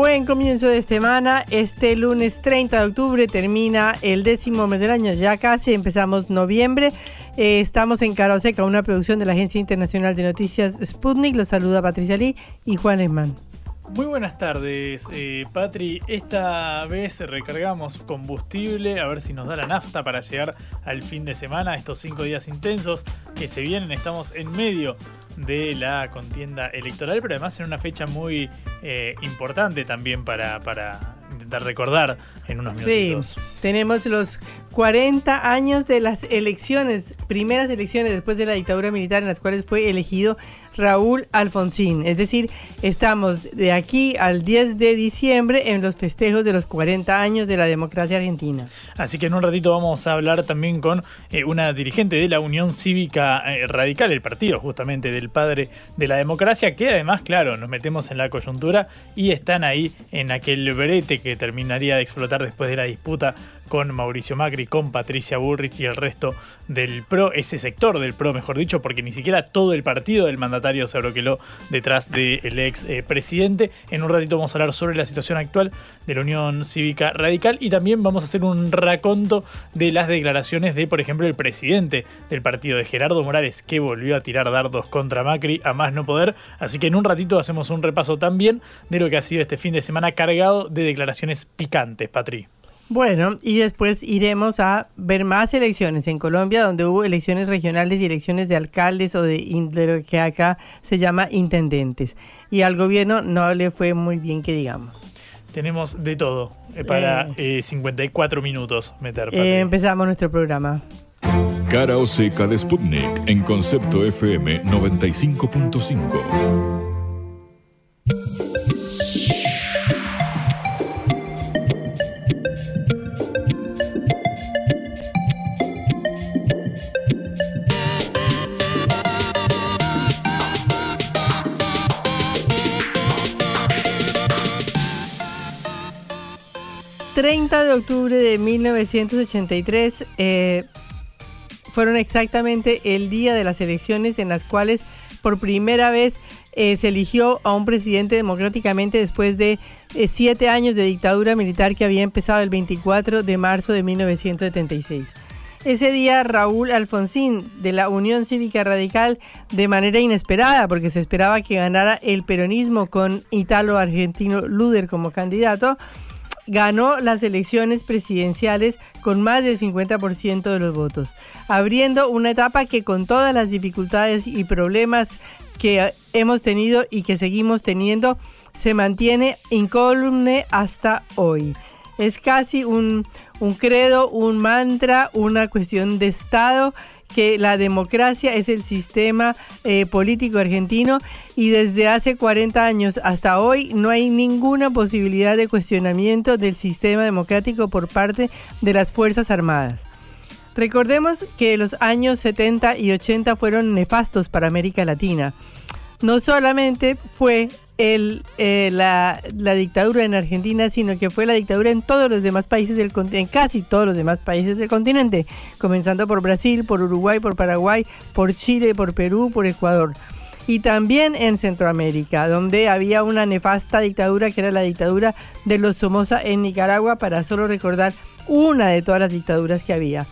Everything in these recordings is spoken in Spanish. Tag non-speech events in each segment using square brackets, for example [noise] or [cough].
Buen comienzo de semana. Este lunes 30 de octubre termina el décimo mes del año. Ya casi empezamos noviembre. Eh, estamos en Caroseca, una producción de la Agencia Internacional de Noticias Sputnik. Los saluda Patricia Lee y Juan Esman. Muy buenas tardes, eh, Patri. Esta vez recargamos combustible a ver si nos da la nafta para llegar al fin de semana, estos cinco días intensos que se vienen. Estamos en medio de la contienda electoral, pero además en una fecha muy eh, importante también para, para intentar recordar en unos minutos. Sí, tenemos los 40 años de las elecciones, primeras elecciones después de la dictadura militar en las cuales fue elegido Raúl Alfonsín. Es decir, estamos de aquí al 10 de diciembre en los festejos de los 40 años de la democracia argentina. Así que en un ratito vamos a hablar también con eh, una dirigente de la Unión Cívica eh, Radical, el partido justamente del padre de la democracia, que además, claro, nos metemos en la coyuntura y están ahí en aquel brete que terminaría de explotar después de la disputa con Mauricio Macri, con Patricia Burrich y el resto del PRO, ese sector del PRO, mejor dicho, porque ni siquiera todo el partido del mandatario se abroqueló detrás del ex eh, presidente. En un ratito vamos a hablar sobre la situación actual de la Unión Cívica Radical y también vamos a hacer un raconto de las declaraciones de, por ejemplo, el presidente del partido de Gerardo Morales, que volvió a tirar dardos contra Macri a más no poder. Así que en un ratito hacemos un repaso también de lo que ha sido este fin de semana cargado de declaraciones picantes, Patri. Bueno, y después iremos a ver más elecciones en Colombia, donde hubo elecciones regionales y elecciones de alcaldes o de, lo que acá se llama intendentes. Y al gobierno no le fue muy bien que digamos. Tenemos de todo eh, para 54 eh, minutos meter. Eh, empezamos nuestro programa. Cara o seca de Sputnik en concepto FM 95.5. 30 de octubre de 1983 eh, fueron exactamente el día de las elecciones en las cuales por primera vez eh, se eligió a un presidente democráticamente después de eh, siete años de dictadura militar que había empezado el 24 de marzo de 1976. Ese día Raúl Alfonsín de la Unión Cívica Radical de manera inesperada, porque se esperaba que ganara el peronismo con Italo Argentino Luder como candidato, ganó las elecciones presidenciales con más del 50% de los votos, abriendo una etapa que con todas las dificultades y problemas que hemos tenido y que seguimos teniendo, se mantiene incólume hasta hoy. Es casi un, un credo, un mantra, una cuestión de Estado que la democracia es el sistema eh, político argentino y desde hace 40 años hasta hoy no hay ninguna posibilidad de cuestionamiento del sistema democrático por parte de las Fuerzas Armadas. Recordemos que los años 70 y 80 fueron nefastos para América Latina. No solamente fue el, eh, la, la, dictadura en Argentina, sino que fue la dictadura en todos los demás países del en casi todos los demás países del continente, comenzando por Brasil, por Uruguay, por Paraguay, por Chile, por Perú, por Ecuador. Y también en Centroamérica, donde había una nefasta dictadura que era la dictadura de los Somoza en Nicaragua, para solo recordar una de todas las dictaduras que había.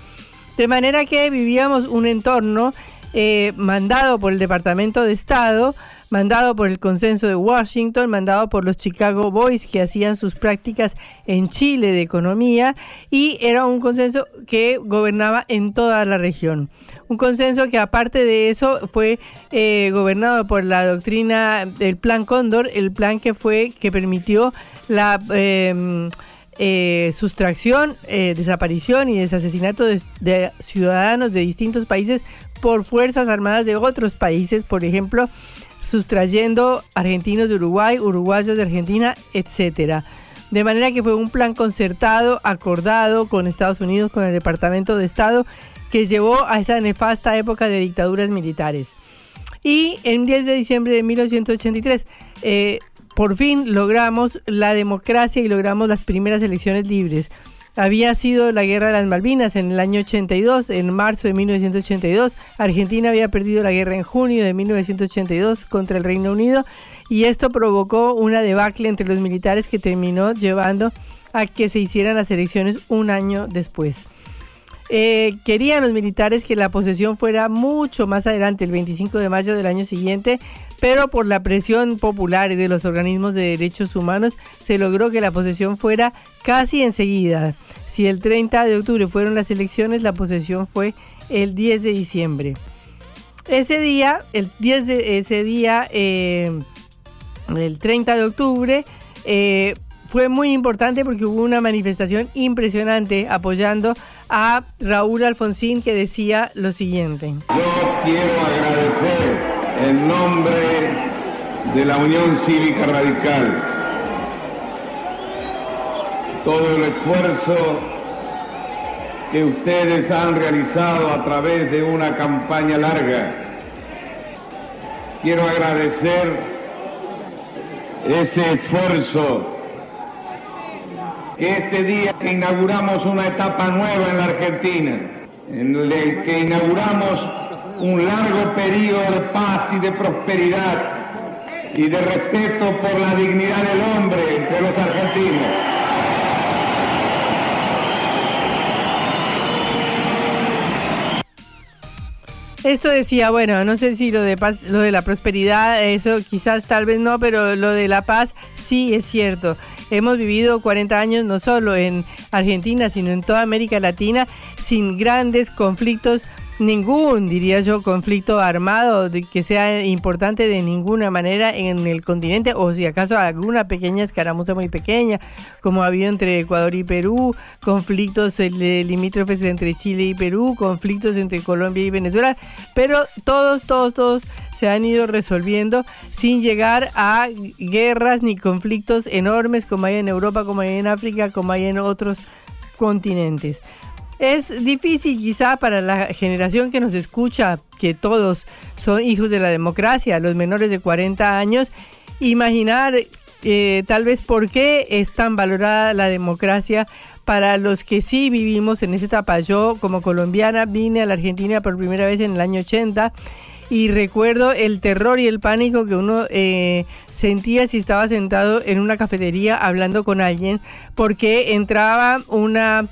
De manera que vivíamos un entorno eh, mandado por el Departamento de Estado, mandado por el consenso de Washington, mandado por los Chicago Boys que hacían sus prácticas en Chile de economía y era un consenso que gobernaba en toda la región. Un consenso que aparte de eso fue eh, gobernado por la doctrina del Plan Cóndor, el plan que fue que permitió la em, eh, sustracción, eh, desaparición y desasesinato de ciudadanos de distintos países por fuerzas armadas de otros países, por ejemplo, sustrayendo argentinos de Uruguay, uruguayos de Argentina, etcétera. De manera que fue un plan concertado, acordado con Estados Unidos, con el Departamento de Estado, que llevó a esa nefasta época de dictaduras militares. Y en 10 de diciembre de 1983, eh, por fin logramos la democracia y logramos las primeras elecciones libres había sido la guerra de las Malvinas en el año 82, en marzo de 1982. Argentina había perdido la guerra en junio de 1982 contra el Reino Unido y esto provocó una debacle entre los militares que terminó llevando a que se hicieran las elecciones un año después. Eh, querían los militares que la posesión fuera mucho más adelante, el 25 de mayo del año siguiente, pero por la presión popular y de los organismos de derechos humanos se logró que la posesión fuera casi enseguida. Si el 30 de octubre fueron las elecciones, la posesión fue el 10 de diciembre. Ese día, el 10 de ese día, eh, el 30 de octubre, eh, fue muy importante porque hubo una manifestación impresionante apoyando a Raúl Alfonsín que decía lo siguiente. Yo quiero agradecer en nombre de la Unión Cívica Radical todo el esfuerzo que ustedes han realizado a través de una campaña larga. Quiero agradecer ese esfuerzo este día inauguramos una etapa nueva en la Argentina, en el que inauguramos un largo periodo de paz y de prosperidad y de respeto por la dignidad del hombre entre los argentinos. Esto decía, bueno, no sé si lo de paz, lo de la prosperidad, eso quizás tal vez no, pero lo de la paz sí es cierto. Hemos vivido 40 años no solo en Argentina, sino en toda América Latina sin grandes conflictos ningún, diría yo, conflicto armado que sea importante de ninguna manera en el continente, o si acaso alguna pequeña escaramuza muy pequeña, como ha habido entre Ecuador y Perú, conflictos limítrofes entre Chile y Perú, conflictos entre Colombia y Venezuela, pero todos, todos, todos se han ido resolviendo sin llegar a guerras ni conflictos enormes como hay en Europa, como hay en África, como hay en otros continentes. Es difícil quizá para la generación que nos escucha, que todos son hijos de la democracia, los menores de 40 años, imaginar eh, tal vez por qué es tan valorada la democracia para los que sí vivimos en esa etapa. Yo como colombiana vine a la Argentina por primera vez en el año 80 y recuerdo el terror y el pánico que uno eh, sentía si estaba sentado en una cafetería hablando con alguien porque entraba una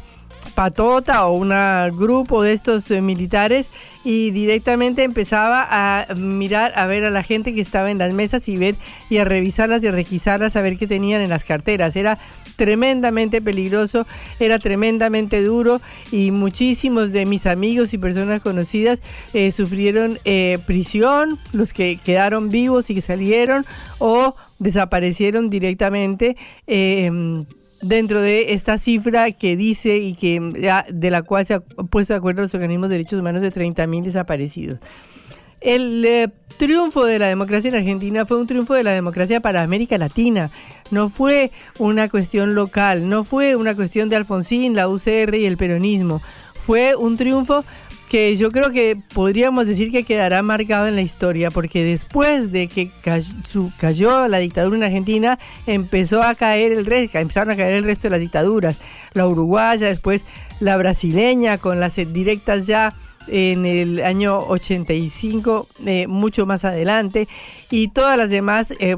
patota o un grupo de estos eh, militares y directamente empezaba a mirar, a ver a la gente que estaba en las mesas y ver y a revisarlas y a requisarlas, a ver qué tenían en las carteras. Era tremendamente peligroso, era tremendamente duro y muchísimos de mis amigos y personas conocidas eh, sufrieron eh, prisión, los que quedaron vivos y que salieron o desaparecieron directamente. Eh, dentro de esta cifra que dice y que de la cual se ha puesto de acuerdo los organismos de derechos humanos de 30.000 desaparecidos. El eh, triunfo de la democracia en Argentina fue un triunfo de la democracia para América Latina. No fue una cuestión local, no fue una cuestión de Alfonsín, la UCR y el peronismo. Fue un triunfo que yo creo que podríamos decir que quedará marcado en la historia, porque después de que cayó, la dictadura en Argentina, empezó a caer el resto, empezaron a caer el resto de las dictaduras, la uruguaya, después la brasileña, con las directas ya en el año 85, eh, mucho más adelante, y todas las demás, eh,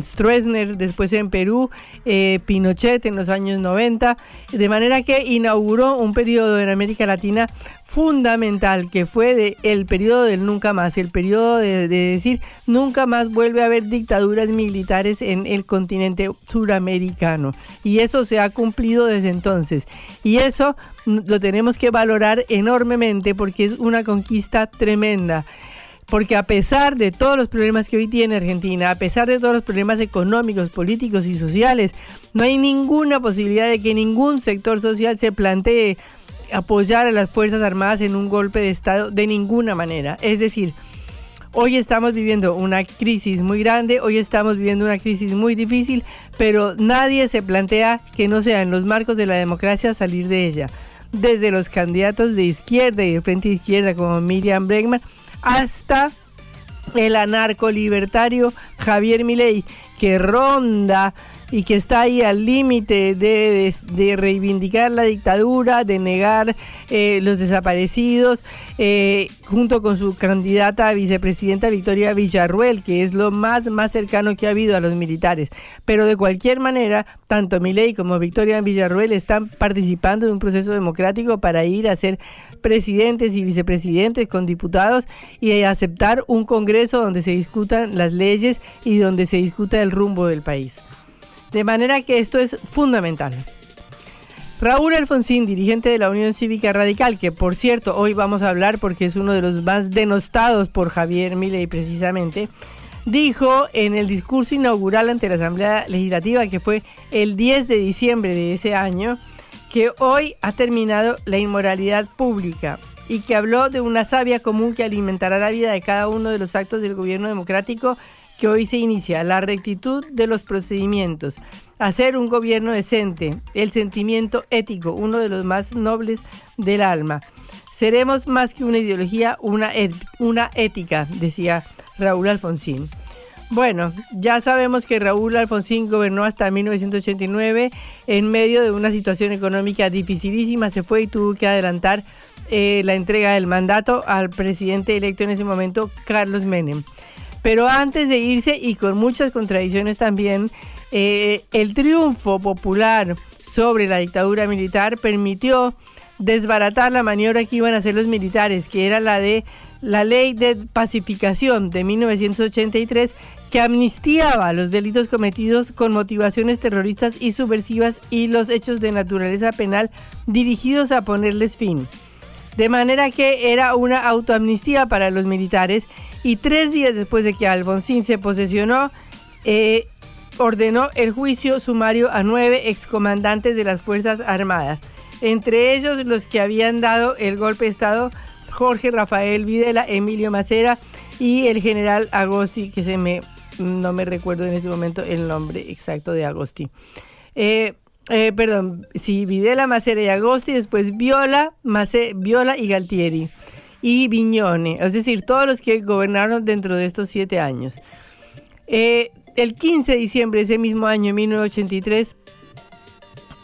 Stroessner después en Perú, eh, Pinochet en los años 90, de manera que inauguró un periodo en América Latina fundamental que fue el periodo del nunca más, el periodo de, decir nunca más vuelve a haber dictaduras militares en el continente suramericano. Y eso se ha cumplido desde entonces. Y eso lo tenemos que valorar enormemente porque es una conquista tremenda. Porque a pesar de todos los problemas que hoy tiene Argentina, a pesar de todos los problemas económicos, políticos y sociales, no hay ninguna posibilidad de que ningún sector social se plantee apoyar a las Fuerzas Armadas en un golpe de Estado de ninguna manera. Es decir, hoy estamos viviendo una crisis muy grande, hoy estamos viviendo una crisis muy difícil, pero nadie se plantea que no sea en los marcos de la democracia salir de ella. Desde los candidatos de izquierda y de frente izquierda como Miriam Bregman hasta el anarco libertario Javier Milei que ronda y que está ahí al límite de, reivindicar la dictadura, de negar eh, los desaparecidos, eh, junto con su candidata a vicepresidenta Victoria Villarruel, que es lo más, más cercano que ha habido a los militares. Pero de cualquier manera, tanto Milei como Victoria Villarruel están participando de un proceso democrático para ir a ser presidentes y vicepresidentes con diputados y aceptar un Congreso donde se discutan las leyes y donde se discuta el rumbo del país. De manera que esto es fundamental. Raúl Alfonsín, dirigente de la Unión Cívica Radical, que por cierto hoy vamos a hablar porque es uno de los más denostados por Javier Milei precisamente, dijo en el discurso inaugural ante la Asamblea Legislativa, que fue el 10 de diciembre de ese año, que hoy ha terminado la inmoralidad pública y que habló de una sabia común que alimentará la vida de cada uno de los actos del gobierno democrático que hoy se inicia, la rectitud de los procedimientos, hacer un gobierno decente, el sentimiento ético, uno de los más nobles del alma. Seremos más que una ideología, una, una ética, decía Raúl Alfonsín. Bueno, ya sabemos que Raúl Alfonsín gobernó hasta 1989 en medio de una situación económica dificilísima, se fue y tuvo que adelantar eh, la entrega del mandato al presidente electo en ese momento, Carlos Menem. Pero antes de irse y con muchas contradicciones también, eh, el triunfo popular sobre la dictadura militar permitió desbaratar la maniobra que iban a hacer los militares, que era la de la ley de pacificación de 1983 que amnistiaba los delitos cometidos con motivaciones terroristas y subversivas y los hechos de naturaleza penal dirigidos a ponerles fin. De manera que era una autoamnistía para los militares y tres días después de que Alfonsín se posesionó, eh, ordenó el juicio sumario a nueve excomandantes de las Fuerzas Armadas, entre ellos los que habían dado el golpe de Estado, Jorge Rafael Videla, Emilio Macera y el general Agosti, que se me no me recuerdo en este momento el nombre exacto de Agosti. Eh, eh, perdón, sí, Videla, Macera y Agosti, después Viola, Viola y Galtieri y Viñone, es decir, todos los que gobernaron dentro de estos siete años. Eh, el 15 de diciembre de ese mismo año, 1983,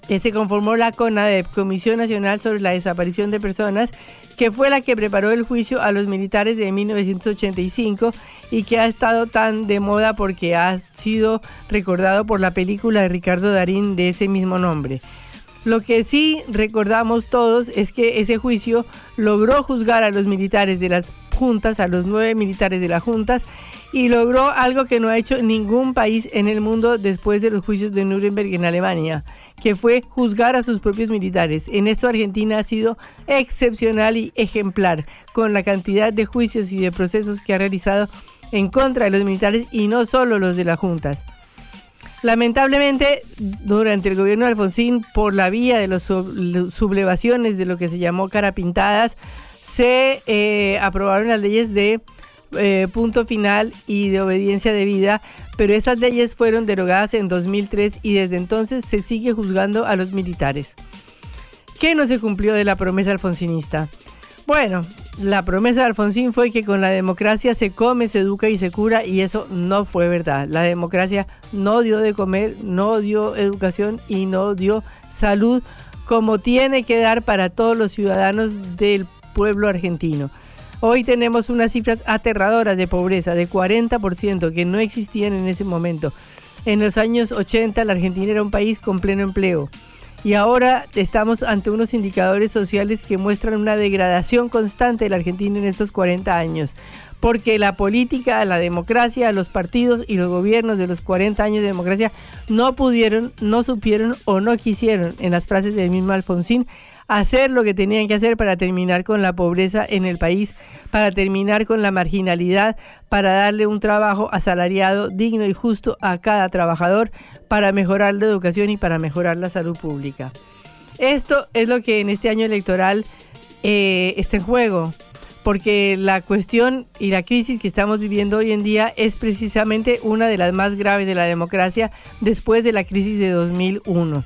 eh, se conformó la CONADEP, Comisión Nacional sobre la Desaparición de Personas, que fue la que preparó el juicio a los militares de 1985 y que ha estado tan de moda porque ha sido recordado por la película de Ricardo Darín de ese mismo nombre. Lo que sí recordamos todos es que ese juicio logró juzgar a los militares de las juntas, a los nueve militares de las juntas, y logró algo que no ha hecho ningún país en el mundo después de los juicios de Nuremberg en Alemania, que fue juzgar a sus propios militares. En eso Argentina ha sido excepcional y ejemplar con la cantidad de juicios y de procesos que ha realizado en contra de los militares y no solo los de las juntas. Lamentablemente, durante el gobierno de Alfonsín, por la vía de las sublevaciones de lo que se llamó cara pintadas, se eh, aprobaron las leyes de eh, punto final y de obediencia debida, pero esas leyes fueron derogadas en 2003 y desde entonces se sigue juzgando a los militares. ¿Qué no se cumplió de la promesa alfonsinista? Bueno, la promesa de Alfonsín fue que con la democracia se come, se educa y se cura y eso no fue verdad. La democracia no dio de comer, no dio educación y no dio salud como tiene que dar para todos los ciudadanos del pueblo argentino. Hoy tenemos unas cifras aterradoras de pobreza de 40% que no existían en ese momento. En los años 80 la Argentina era un país con pleno empleo y ahora estamos ante unos indicadores sociales que muestran una degradación constante de la Argentina en estos 40 años. Porque la política, la democracia, los partidos y los gobiernos de los 40 años de democracia no pudieron, no supieron o no quisieron, en las frases del mismo Alfonsín, hacer lo que tenían que hacer para terminar con la pobreza en el país, para terminar con la marginalidad, para darle un trabajo asalariado digno y justo a cada trabajador, para mejorar la educación y para mejorar la salud pública. Esto es lo que en este año electoral eh, está en juego, porque la cuestión y la crisis que estamos viviendo hoy en día es precisamente una de las más graves de la democracia después de la crisis de 2001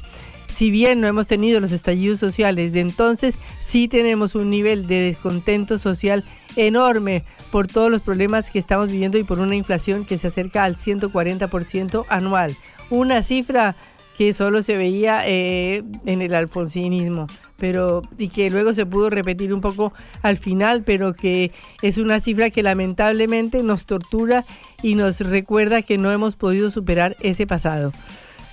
si bien no hemos tenido los estallidos sociales de entonces, sí tenemos un nivel de descontento social enorme por todos los problemas que estamos viviendo y por una inflación que se acerca al 140% anual. Una cifra que solo se veía eh, en el alfonsinismo, pero y que luego se pudo repetir un poco al final, pero que es una cifra que lamentablemente nos tortura y nos recuerda que no hemos podido superar ese pasado.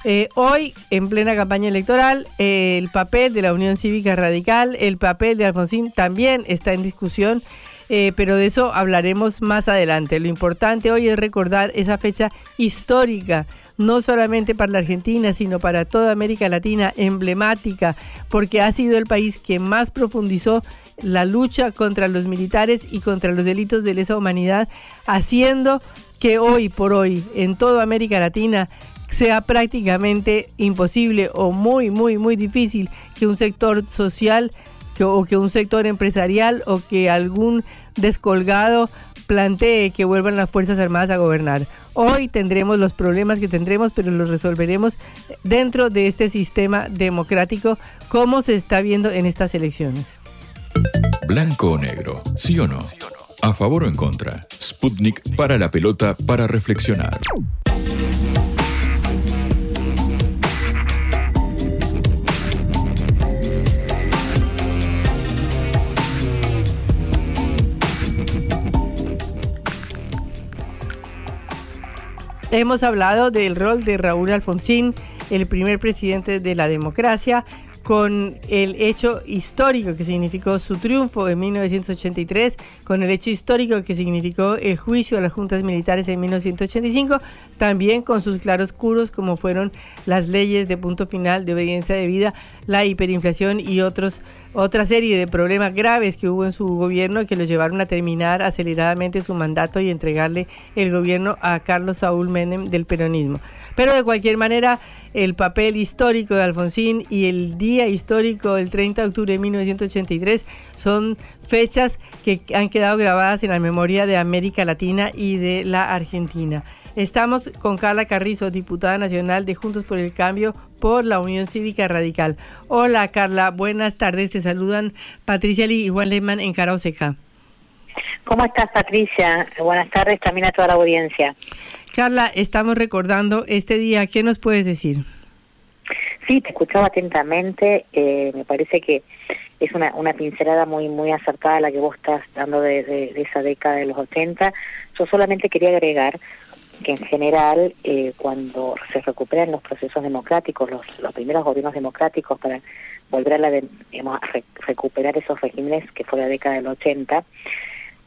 Eh, hoy, en plena campaña electoral, eh, el papel de la Unión Cívica Radical, el papel de Alfonsín también está en discusión, eh, pero de eso hablaremos más adelante. Lo importante hoy es recordar esa fecha histórica, no solamente para la Argentina, sino para toda América Latina, emblemática, porque ha sido el país que más profundizó la lucha contra los militares y contra los delitos de lesa humanidad, haciendo que hoy por hoy en toda América Latina sea prácticamente imposible o muy, muy, muy difícil que un sector social o que un sector empresarial o que algún descolgado plantee que vuelvan las Fuerzas Armadas a gobernar. Hoy tendremos los problemas que tendremos, pero los resolveremos dentro de este sistema democrático como se está viendo en estas elecciones. Blanco o negro, sí o no. A favor o en contra. Sputnik para la pelota para reflexionar. Hemos hablado del rol de Raúl Alfonsín, el primer presidente de la democracia, con el hecho histórico que significó su triunfo en 1983, con el hecho histórico que significó el juicio a las juntas militares en 1985, también con sus claroscuros como fueron las leyes de punto final de obediencia debida, la hiperinflación y otros otra serie de problemas graves que hubo en su gobierno que lo llevaron a terminar aceleradamente su mandato y entregarle el gobierno a Carlos Saúl Menem del peronismo. Pero de cualquier manera, el papel histórico de Alfonsín y el día histórico del 30 de octubre de 1983 son fechas que han quedado grabadas en la memoria de América Latina y de la Argentina. Estamos con Carla Carrizo, diputada nacional de Juntos por el Cambio por la Unión Cívica Radical. Hola Carla, buenas tardes. Te saludan Patricia Lee y Juan Lehmann en Cara ¿Cómo estás Patricia? Buenas tardes también a toda la audiencia. Carla, estamos recordando este día. ¿Qué nos puedes decir? Sí, te escuchaba atentamente. Eh, me parece que es una, una pincelada muy muy acertada la que vos estás dando de, de, de esa década de los 80. Yo solamente quería agregar que en general eh, cuando se recuperan los procesos democráticos, los, los primeros gobiernos democráticos para volver a, la recuperar esos regímenes que fue la década del 80,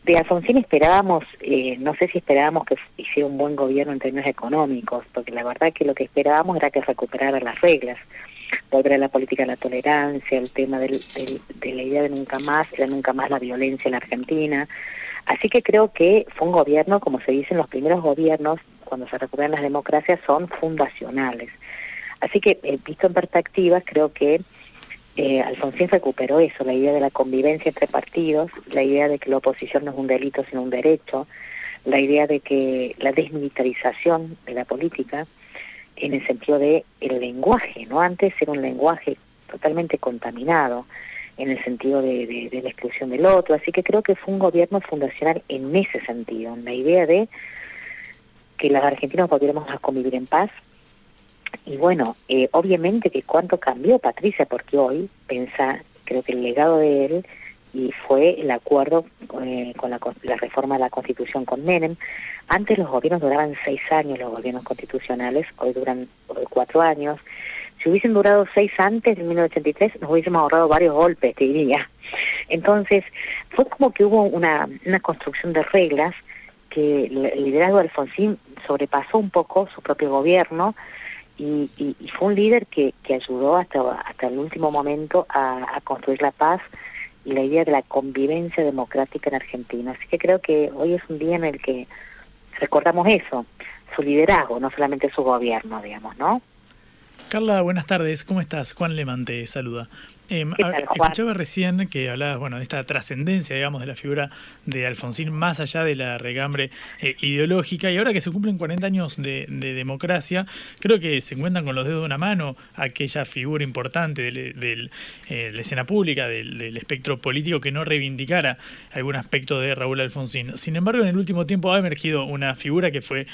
de Alfonsín esperábamos, eh, no sé si esperábamos que hiciera un buen gobierno en términos económicos, porque la verdad que lo que esperábamos era que recuperara las reglas, volver a la política de la tolerancia, el tema del, de la idea de nunca más, era nunca más la violencia en la Argentina. Así que creo que fue un gobierno, como se dice en los primeros gobiernos, cuando se recuperan las democracias, son fundacionales. Así que, eh, visto en perspectiva, creo que eh, Alfonsín recuperó eso, la idea de la convivencia entre partidos, la idea de que la oposición no es un delito sino un derecho, la idea de que la desmilitarización de la política en el sentido de el lenguaje, ¿no? Antes era un lenguaje totalmente contaminado en el sentido de, la exclusión del otro, así que creo que fue un gobierno fundacional en ese sentido, en la idea de que los argentinos volviéramos a convivir en paz, y bueno, eh, obviamente que cuánto cambió Patricia, porque hoy, pensa, creo que el legado de él y fue el acuerdo eh, con la, reforma de la Constitución con Menem. Antes los gobiernos duraban seis años, los gobiernos constitucionales, hoy duran cuatro años. Si hubiesen durado seis antes, en 1983, nos hubiésemos ahorrado varios golpes, te diría. Entonces, fue como que hubo una, construcción de reglas que el liderazgo de Alfonsín sobrepasó un poco su propio gobierno, y, fue un líder que, ayudó hasta el último momento a, construir la paz y la idea de la convivencia democrática en Argentina. Así que creo que hoy es un día en el que recordamos eso, su liderazgo, no solamente su gobierno, digamos, ¿no? Carla, buenas tardes, ¿cómo estás? Juan Lemante saluda. Eh, escuchaba recién que hablabas bueno, de esta trascendencia, digamos, de la figura de Alfonsín más allá de la regambre eh, ideológica y ahora que se cumplen 40 años de, democracia, creo que se encuentran con los dedos de una mano aquella figura importante de eh, la escena pública, del, espectro político que no reivindicara algún aspecto de Raúl Alfonsín. Sin embargo, en el último tiempo ha emergido una figura que fue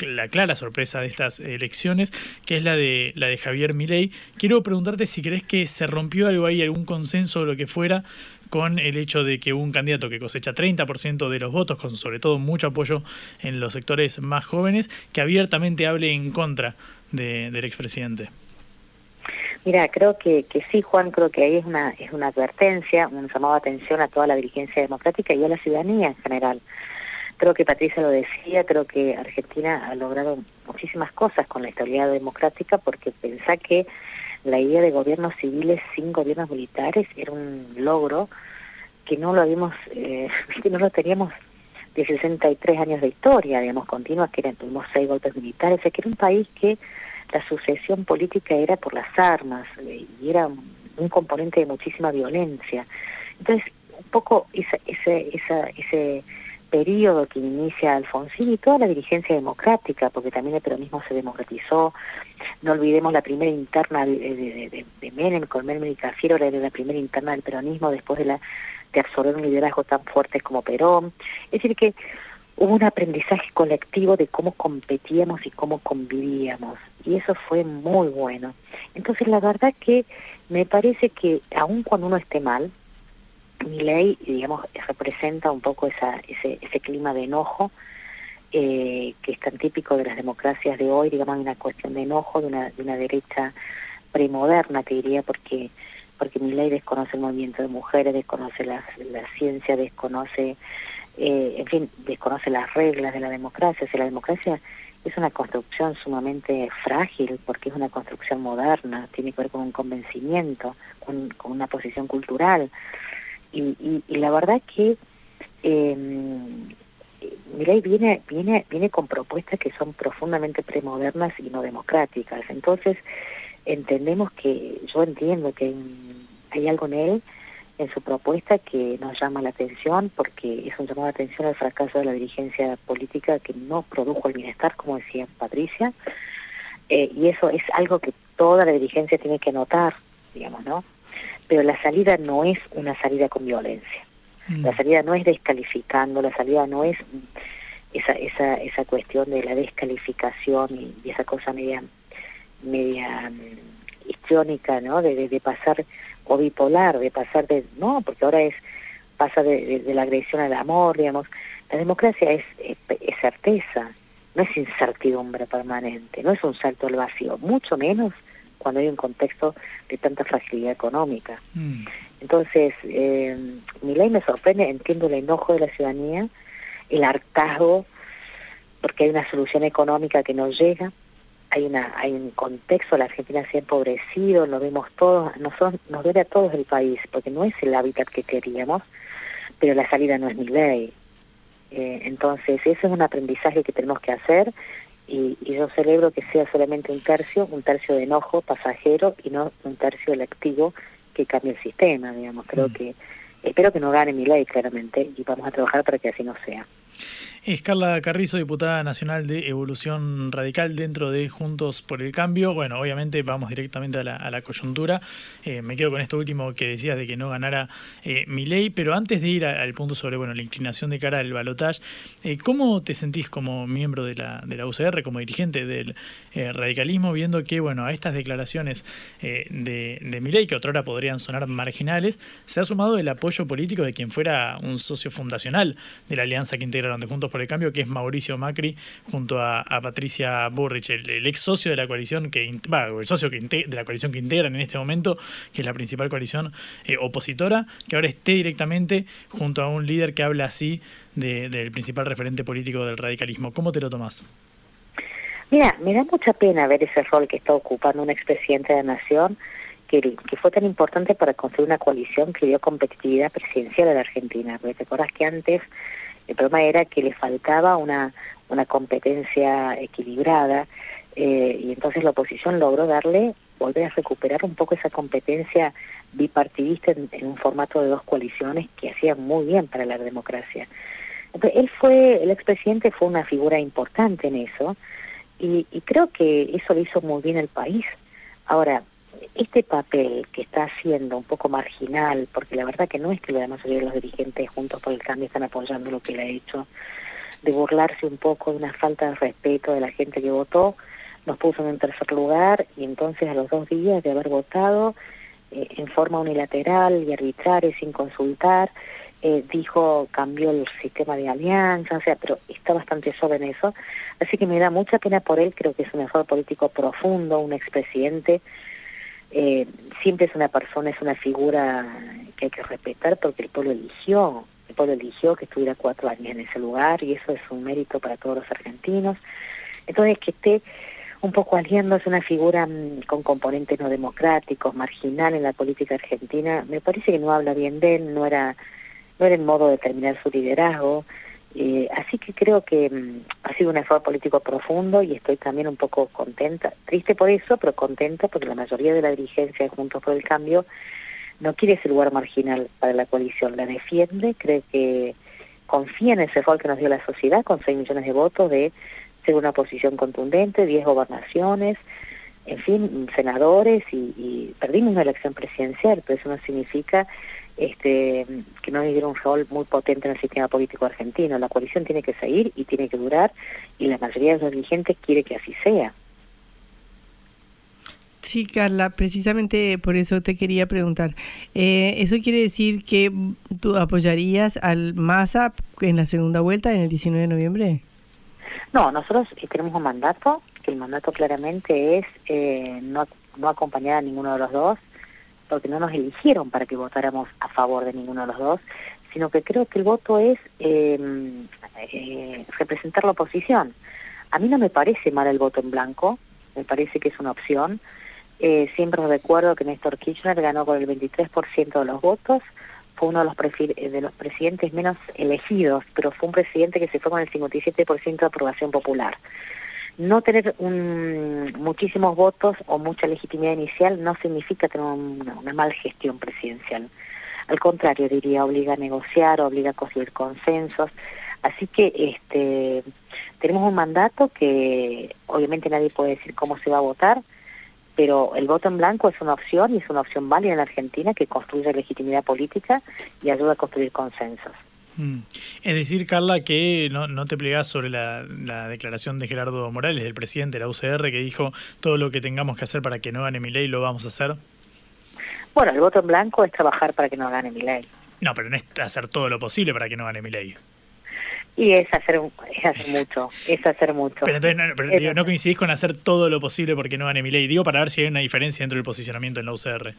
la clara sorpresa de estas elecciones, que es la de, la de Javier Milei. Quiero preguntarte si crees que se rompió algo ahí, algún consenso o lo que fuera, con el hecho de que un candidato que cosecha 30% de los votos, con sobre todo mucho apoyo en los sectores más jóvenes, que abiertamente hable en contra de, del expresidente. Mira, creo que, que sí, Juan, creo que ahí es una, es una advertencia, un llamado de atención a toda la dirigencia democrática y a la ciudadanía en general. Creo que Patricia lo decía, creo que Argentina ha logrado muchísimas cosas con la estabilidad democrática porque pensá que la idea de gobiernos civiles sin gobiernos militares era un logro que no lo habíamos, eh, [laughs] que no lo teníamos de 63 años de historia, digamos, continua, que eran, tuvimos seis golpes militares, o que era un país que la sucesión política era por las armas y era un componente de muchísima violencia. Entonces, un poco esa, ese, esa, ese periodo que inicia Alfonsín y toda la dirigencia democrática, porque también el peronismo se democratizó. No olvidemos la primera interna de, Menem, con Menem y Cafiero, era la primera interna del peronismo después de, la, de absorber un liderazgo tan fuerte como Perón. Es decir, que hubo un aprendizaje colectivo de cómo competíamos y cómo convivíamos. Y eso fue muy bueno. Entonces, la verdad que me parece que aun cuando uno esté mal, mi ley, digamos, representa un poco esa, ese, ese clima de enojo eh, que es tan típico de las democracias de hoy, digamos, una cuestión de enojo de una, de una derecha premoderna, te diría, porque porque mi ley desconoce el movimiento de mujeres, desconoce la, ciencia, desconoce, eh, en fin, desconoce las reglas de la democracia. O sea, la democracia es una construcción sumamente frágil porque es una construcción moderna, tiene que ver con un convencimiento, con, con una posición cultural. Y, y, la verdad que eh, viene, viene, viene con propuestas que son profundamente premodernas y no democráticas. Entonces, entendemos que, yo entiendo que hay, algo en él, en su propuesta, que nos llama la atención, porque es un llamado de atención al fracaso de la dirigencia política que no produjo el bienestar, como decía Patricia, eh, y eso es algo que toda la dirigencia tiene que notar, digamos, ¿no? Pero la salida no es una salida con violencia. Mm. La salida no es descalificando, la salida no es esa, esa, esa cuestión de la descalificación y, esa cosa media, media mm, histriónica, ¿no? De, de, pasar, o bipolar, de pasar de, no, porque ahora es, pasa de, la agresión al amor, digamos. La democracia es, es, es certeza, no es incertidumbre permanente, no es un salto al vacío, mucho menos cuando hay un contexto de tanta fragilidad económica. Mm. Entonces, eh, mi ley me sorprende, entiendo el enojo de la ciudadanía, el hartazgo, porque hay una solución económica que no llega, hay una hay un contexto, la Argentina se ha empobrecido, lo vemos todos, nosotros, nos duele a todos el país, porque no es el hábitat que queríamos, pero la salida no es mi ley. Eh, entonces, ese es un aprendizaje que tenemos que hacer y, y, yo celebro que sea solamente un tercio, un tercio de enojo pasajero y no un tercio electivo que cambie el sistema, digamos. Creo mm. que, espero que no gane mi ley, claramente, y vamos a trabajar para que así no sea. Es Carla Carrizo, diputada nacional de Evolución Radical dentro de Juntos por el Cambio. Bueno, obviamente vamos directamente a la, coyuntura. Eh, me quedo con esto último que decías de que no ganara eh, mi ley, pero antes de ir al punto sobre bueno, la inclinación de cara al balotaje, eh, ¿cómo te sentís como miembro de la, UCR, como dirigente del radicalismo, viendo que bueno, a estas declaraciones de, de mi ley, que otrora podrían sonar marginales, se ha sumado el apoyo político de quien fuera un socio fundacional de la alianza que integraron de Juntos por el Cambio, que es Mauricio Macri, junto a, Patricia Burrich, el, ex socio de la coalición que el socio que de la coalición que integran en este momento, que es la principal coalición eh, opositora, que ahora esté directamente junto a un líder que habla así del principal referente político del radicalismo. ¿Cómo te lo tomás? Mira, me da mucha pena ver ese rol que está ocupando un expresidente de la Nación, que, que, fue tan importante para construir una coalición que dio competitividad presidencial a la Argentina. Porque te acuerdas que antes el problema era que le faltaba una, una competencia equilibrada eh, y entonces la oposición logró darle, volver a recuperar un poco esa competencia bipartidista en, un formato de dos coaliciones que hacían muy bien para la democracia. Entonces, él fue, el expresidente fue una figura importante en eso y, creo que eso le hizo muy bien al país. Ahora, este papel que está haciendo un poco marginal, porque la verdad que no es que la mayoría de los dirigentes cambio están apoyando lo que él ha hecho, de burlarse un poco de una falta de respeto de la gente que votó, nos puso en tercer lugar y entonces a los dos días de haber votado eh, en forma unilateral y arbitraria, sin consultar, eh, dijo, cambió el sistema de alianza, o sea, pero está bastante sobre en eso. Así que me da mucha pena por él, creo que es un error político profundo, un expresidente eh, siempre es una persona, es una figura que hay que respetar porque el pueblo eligió, el pueblo eligió que estuviera cuatro años en ese lugar y eso es un mérito para todos los argentinos. Entonces que esté un poco aliando es una figura mm, con componentes no democráticos, marginal en la política argentina, me parece que no habla bien de él, no era, no era el modo de terminar su liderazgo. Eh, así que creo que mm, ha sido un esfuerzo político profundo y estoy también un poco contenta, triste por eso, pero contenta porque la mayoría de la dirigencia de Juntos por el Cambio no quiere ese lugar marginal para la coalición, la defiende, cree que confía en ese rol que nos dio la sociedad con 6 millones de votos de ser una posición contundente, 10 gobernaciones, en fin, senadores y, perdimos una elección presidencial, pero eso no significa este, que no dieron un rol muy potente en el sistema político argentino. La coalición tiene que seguir y tiene que durar y la mayoría de los dirigentes quiere que así sea. Sí, Carla, precisamente por eso te quería preguntar. Eh, ¿Eso quiere decir que tú apoyarías al MASA en la segunda vuelta, en el 19 de noviembre? No, nosotros tenemos un mandato, que el mandato claramente es eh, no, no acompañar a ninguno de los dos, porque no nos eligieron para que votáramos a favor de ninguno de los dos, sino que creo que el voto es em, eh, representar la oposición. A mí no me parece mal el voto en blanco, me parece que es una opción. Eh, siempre recuerdo que Néstor Kirchner ganó con el 23% de los votos, fue uno de los, de los presidentes menos elegidos, pero fue un presidente que se fue con el 57% de aprobación popular no tener un, muchísimos votos o mucha legitimidad inicial no significa tener una mal gestión presidencial. Al contrario, diría, obliga a negociar, obliga a construir consensos. Así que este, tenemos un mandato que obviamente nadie puede decir cómo se va a votar, pero el voto en blanco es una opción y es una opción válida en la Argentina que construye legitimidad política y ayuda a construir consensos. Mm. Es decir, Carla, que no, no te plegás sobre la, declaración de Gerardo Morales, del presidente de la UCR, que dijo todo lo que tengamos que hacer para que no gane mi ley lo vamos a hacer. Bueno, el voto en blanco es trabajar para que no gane mi ley. No, pero no es hacer todo lo posible para que no gane mi ley. Y es hacer, es hacer mucho, es hacer mucho. Pero entonces no, no coincidís con hacer todo lo posible porque no gane mi ley. Digo para ver si hay una diferencia dentro del posicionamiento en la UCR.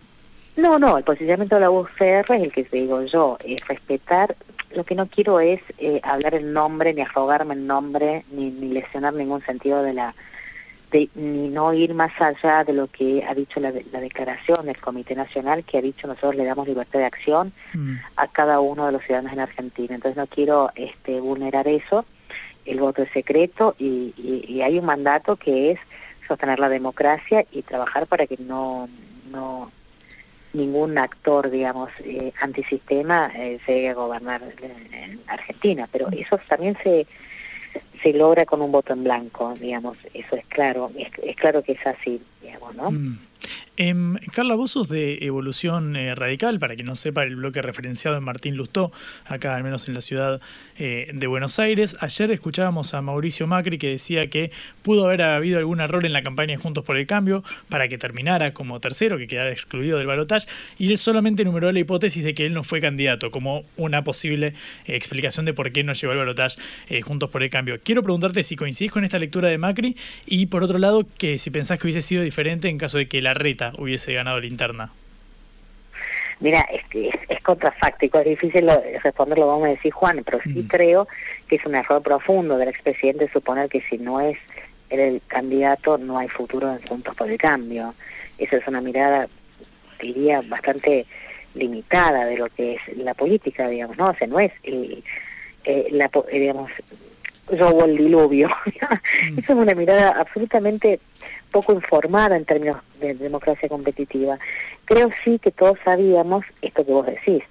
No, no, el posicionamiento de la UCR es el que te digo yo, es respetar, lo que no quiero es eh, hablar en nombre, ni arrogarme en nombre, ni, ni lesionar ningún sentido de la, de, ni no ir más allá de lo que ha dicho la, la, declaración del Comité Nacional, que ha dicho nosotros le damos libertad de acción mm. a cada uno de los ciudadanos en Argentina. Entonces no quiero este, vulnerar eso, el voto es secreto y, y, y hay un mandato que es sostener la democracia y trabajar para que no, no ningún actor, digamos, eh, antisistema eh, se llegue a gobernar en Argentina. Pero eso también se se logra con un voto en blanco, digamos, eso es claro, es, claro que es así, digamos, ¿no? Mm. Eh, Carla, vos sos de Evolución eh, Radical, para quien no sepa, el bloque referenciado en Martín Lustó, acá al menos en la ciudad eh, de Buenos Aires. Ayer escuchábamos a Mauricio Macri que decía que pudo haber habido algún error en la campaña de Juntos por el Cambio para que terminara como tercero, que quedara excluido del balotaje, y él solamente enumeró la hipótesis de que él no fue candidato, como una posible eh, explicación de por qué no llegó al balotaje Juntos por el Cambio. Quiero preguntarte si coincidís con esta lectura de Macri y, por otro lado, que si pensás que hubiese sido diferente en caso de que la reta hubiese ganado la interna? Mira, es, es, es contrafáctico, es difícil lo, responderlo, vamos a decir Juan, pero sí mm. creo que es un error profundo del expresidente suponer que si no es el candidato no hay futuro en Juntos por el Cambio. Esa es una mirada, diría, bastante limitada de lo que es la política, digamos, ¿no? O sea, no es el, eh, la, digamos, yo el diluvio. [laughs] mm. Esa es una mirada absolutamente poco informada en términos de democracia competitiva. Creo sí que todos sabíamos esto que vos decís,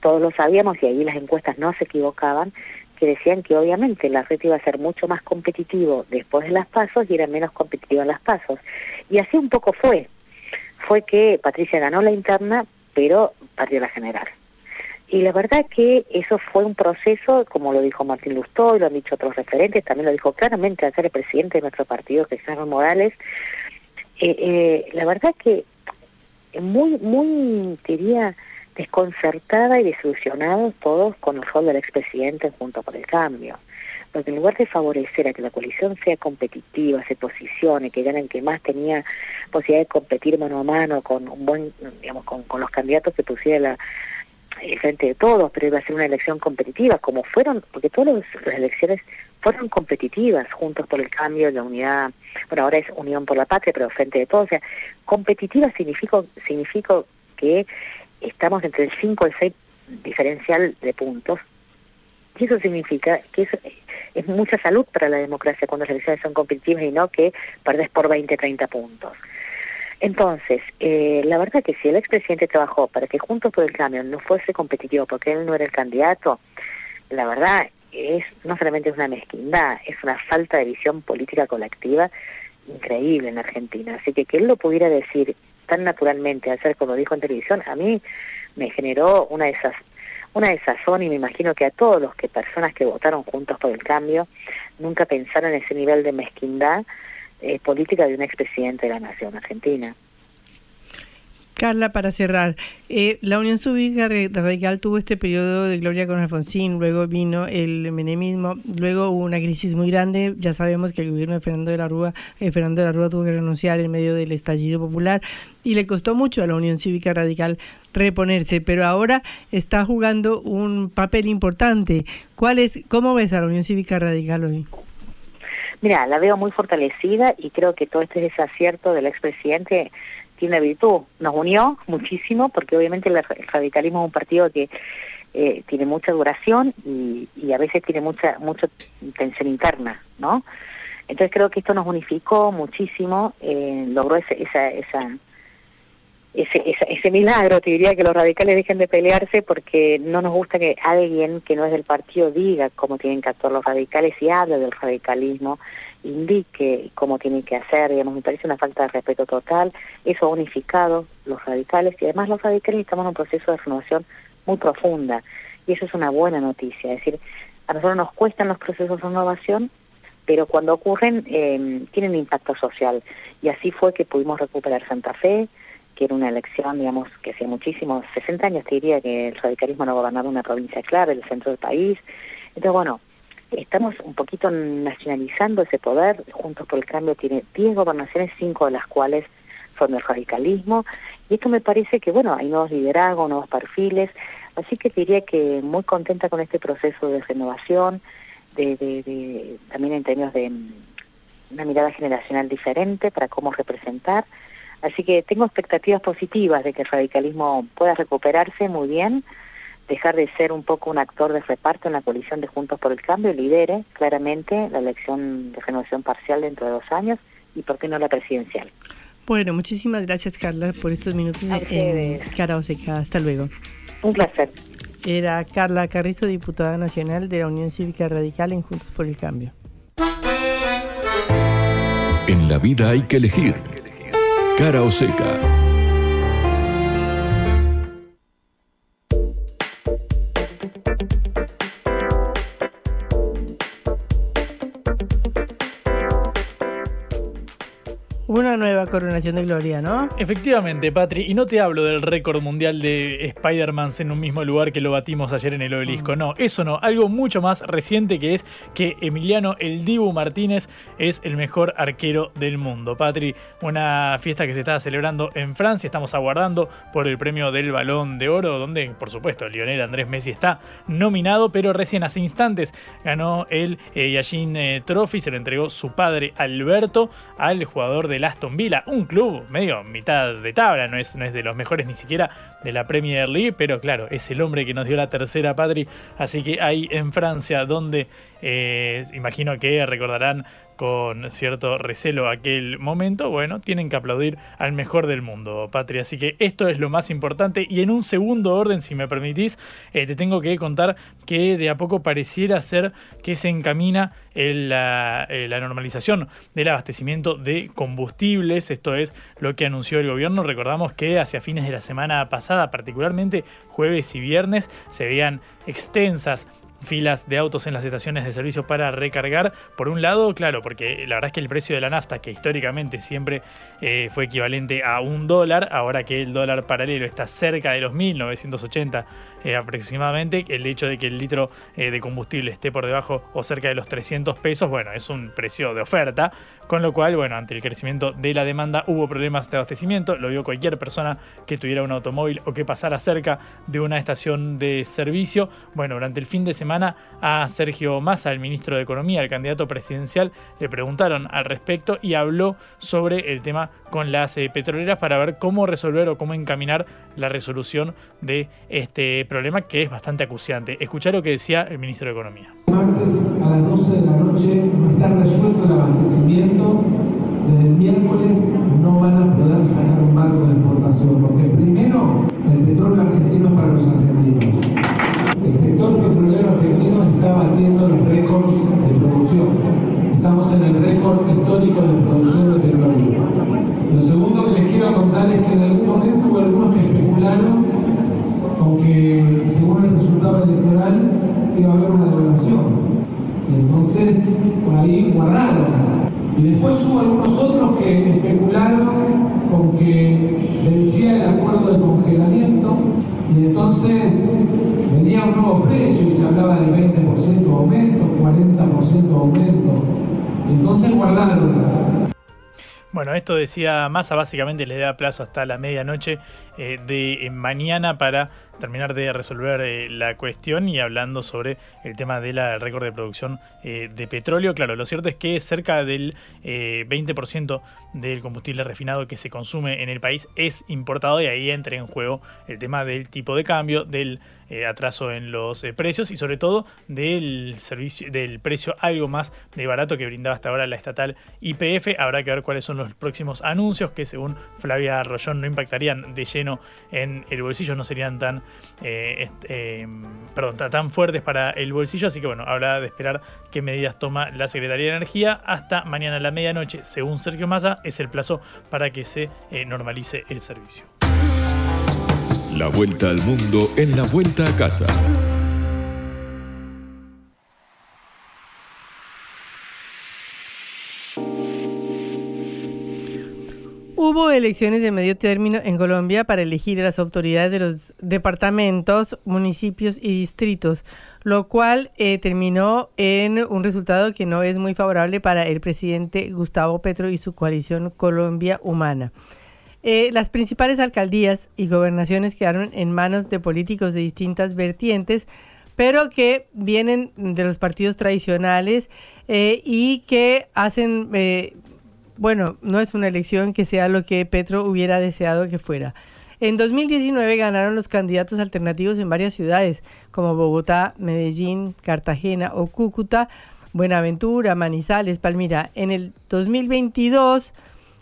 todos lo sabíamos y ahí las encuestas no se equivocaban, que decían que obviamente la red iba a ser mucho más competitivo después de las pasos y era menos competitivo en las pasos. Y así un poco fue. Fue que Patricia ganó la interna, pero perdió la general. Y la verdad que eso fue un proceso, como lo dijo Martín Lustó y lo han dicho otros referentes, también lo dijo claramente al ser el presidente de nuestro partido, Cristiano Morales. Eh, eh, la verdad que muy, muy, diría, desconcertada y desilusionados todos con el rol del expresidente junto por el cambio. Porque en lugar de favorecer a que la coalición sea competitiva, se posicione, que ganen que más tenía posibilidad de competir mano a mano con un buen, digamos, con, con los candidatos que pusiera la frente de todos, pero iba a ser una elección competitiva, como fueron, porque todas las elecciones fueron competitivas, juntos por el cambio, la unidad, bueno, ahora es Unión por la Patria, pero frente de todos, o sea, competitiva significa, significa que estamos entre el 5 y el 6 diferencial de puntos, y eso significa que es, es mucha salud para la democracia cuando las elecciones son competitivas y no que perdés por 20, 30 puntos. Entonces, eh, la verdad que si el expresidente trabajó para que Juntos por el Cambio no fuese competitivo porque él no era el candidato, la verdad es no solamente es una mezquindad, es una falta de visión política colectiva increíble en Argentina. Así que que él lo pudiera decir tan naturalmente, hacer como dijo en televisión, a mí me generó una de esas una desazón y me imagino que a todos los que personas que votaron juntos por el cambio nunca pensaron en ese nivel de mezquindad eh, política de un expresidente de la nación argentina. Carla, para cerrar, eh, la Unión Cívica Radical tuvo este periodo de gloria con Alfonsín, luego vino el menemismo, luego hubo una crisis muy grande, ya sabemos que el gobierno de Fernando de la Rúa, eh, Fernando de la Rúa tuvo que renunciar en medio del estallido popular y le costó mucho a la Unión Cívica Radical reponerse, pero ahora está jugando un papel importante. ¿Cuál es, ¿Cómo ves a la Unión Cívica Radical hoy? Mira, la veo muy fortalecida y creo que todo este desacierto del expresidente tiene virtud. Nos unió muchísimo porque obviamente el radicalismo es un partido que eh, tiene mucha duración y, a veces tiene mucha mucha tensión interna, ¿no? Entonces creo que esto nos unificó muchísimo, eh, logró ese, esa, esa ese, ese, ese, milagro, te diría que los radicales dejen de pelearse porque no nos gusta que alguien que no es del partido diga cómo tienen que actuar los radicales y hable del radicalismo, indique cómo tienen que hacer, digamos, me parece una falta de respeto total, eso ha unificado los radicales y además los radicales estamos en un proceso de renovación muy profunda y eso es una buena noticia, es decir, a nosotros nos cuestan los procesos de renovación, pero cuando ocurren eh, tienen impacto social y así fue que pudimos recuperar Santa Fe, que era una elección, digamos, que hacía muchísimos, 60 años te diría que el radicalismo no gobernaba una provincia clave, el centro del país. Entonces, bueno, estamos un poquito nacionalizando ese poder. Juntos por el Cambio tiene 10 gobernaciones, 5 de las cuales son del radicalismo, Y esto me parece que, bueno, hay nuevos liderazgos, nuevos perfiles, así que diría que muy contenta con este proceso de renovación, de, de, también en términos de mm, una mirada generacional diferente para cómo representar. Así que tengo expectativas positivas de que el radicalismo pueda recuperarse muy bien, dejar de ser un poco un actor de reparto en la coalición de Juntos por el Cambio, lidere claramente la elección de renovación parcial dentro de dos años y por qué no la presidencial. Bueno, muchísimas gracias Carla por estos minutos en Cara Oseca. Hasta luego. Un placer. Era Carla Carrizo, diputada nacional de la Unión Cívica Radical en Juntos por el Cambio. En la vida hay que elegir. Cara o seca. Una nueva coronación de gloria, ¿no? Efectivamente, Patri. Y no te hablo del récord mundial de Spider-Man en un mismo lugar que lo batimos ayer en el obelisco. Mm. No, eso no. Algo mucho más reciente que es que Emiliano El Dibu Martínez es el mejor arquero del mundo. Patri, una fiesta que se está celebrando en Francia. Estamos aguardando por el premio del Balón de Oro, donde, por supuesto, Lionel Andrés Messi está nominado, pero recién hace instantes ganó el eh, Yashin eh, Trophy. Se lo entregó su padre Alberto al jugador Aston Villa, un club medio mitad de tabla, no es, no es de los mejores ni siquiera de la Premier League, pero claro, es el hombre que nos dio la tercera Patri, así que ahí en Francia, donde eh, imagino que recordarán con cierto recelo aquel momento, bueno, tienen que aplaudir al mejor del mundo, Patria. Así que esto es lo más importante. Y en un segundo orden, si me permitís, eh, te tengo que contar que de a poco pareciera ser que se encamina eh, la, normalización del abastecimiento de combustibles. Esto es lo que anunció el gobierno. Recordamos que hacia fines de la semana pasada, particularmente jueves y viernes, se veían extensas filas de autos en las estaciones de servicio para recargar. Por un lado, claro, porque la verdad es que el precio de la nafta, que históricamente siempre eh, fue equivalente a un dólar, ahora que el dólar paralelo está cerca de los 1980 eh, aproximadamente, el hecho de que el litro eh, de combustible esté por debajo o cerca de los 300 pesos, bueno, es un precio de oferta, con lo cual, bueno, ante el crecimiento de la demanda hubo problemas de abastecimiento, lo vio cualquier persona que tuviera un automóvil o que pasara cerca de una estación de servicio. Bueno, durante el fin de semana a Sergio Massa, el ministro de Economía, el candidato presidencial, le preguntaron al respecto y habló sobre el tema con las eh, petroleras para ver cómo resolver o cómo encaminar la resolución de este problema que es bastante acuciante. Escuchar lo que decía el ministro de Economía. Martes a las 12 de la noche no está resuelto el abastecimiento. Desde el miércoles no van a poder sacar un barco de exportación, porque primero el petróleo argentino es para los argentinos. El sector petrolero argentino está batiendo los récords de producción. Estamos en el de producción de petróleo. Lo segundo que les quiero contar es que en algún momento hubo algunos que especularon con que según el resultado electoral iba a haber una devaluación. Entonces, por ahí guardaron. Y después hubo algunos otros que especularon con que vencía el acuerdo de congelamiento y entonces venía un nuevo precio y se hablaba de 20% aumento, 40% aumento. Entonces. Bueno, esto decía Massa, básicamente le da plazo hasta la medianoche eh, de mañana para terminar de resolver eh, la cuestión y hablando sobre el tema del récord de producción eh, de petróleo. Claro, lo cierto es que cerca del 20% eh, del combustible refinado que se consume en el país es importado y ahí entra en juego el tema del tipo de cambio, del atraso en los precios y sobre todo del servicio del precio algo más de barato que brindaba hasta ahora la estatal IPF. Habrá que ver cuáles son los próximos anuncios que según Flavia Rollón no impactarían de lleno en el bolsillo, no serían tan eh, eh, perdón, tan fuertes para el bolsillo. Así que bueno, habrá de esperar qué medidas toma la Secretaría de Energía. Hasta mañana a la medianoche, según Sergio Massa, es el plazo para que se eh, normalice el servicio. La vuelta al mundo en la vuelta a casa. Hubo elecciones de medio término en Colombia para elegir a las autoridades de los departamentos, municipios y distritos, lo cual eh, terminó en un resultado que no es muy favorable para el presidente Gustavo Petro y su coalición Colombia Humana. Eh, las principales alcaldías y gobernaciones quedaron en manos de políticos de distintas vertientes, pero que vienen de los partidos tradicionales eh, y que hacen, bueno, no es una elección que sea lo que Petro hubiera deseado que fuera. En 2019 ganaron los candidatos alternativos en varias ciudades, como Bogotá, Medellín, Cartagena o Cúcuta, Buenaventura, Manizales, Palmira. En el 2022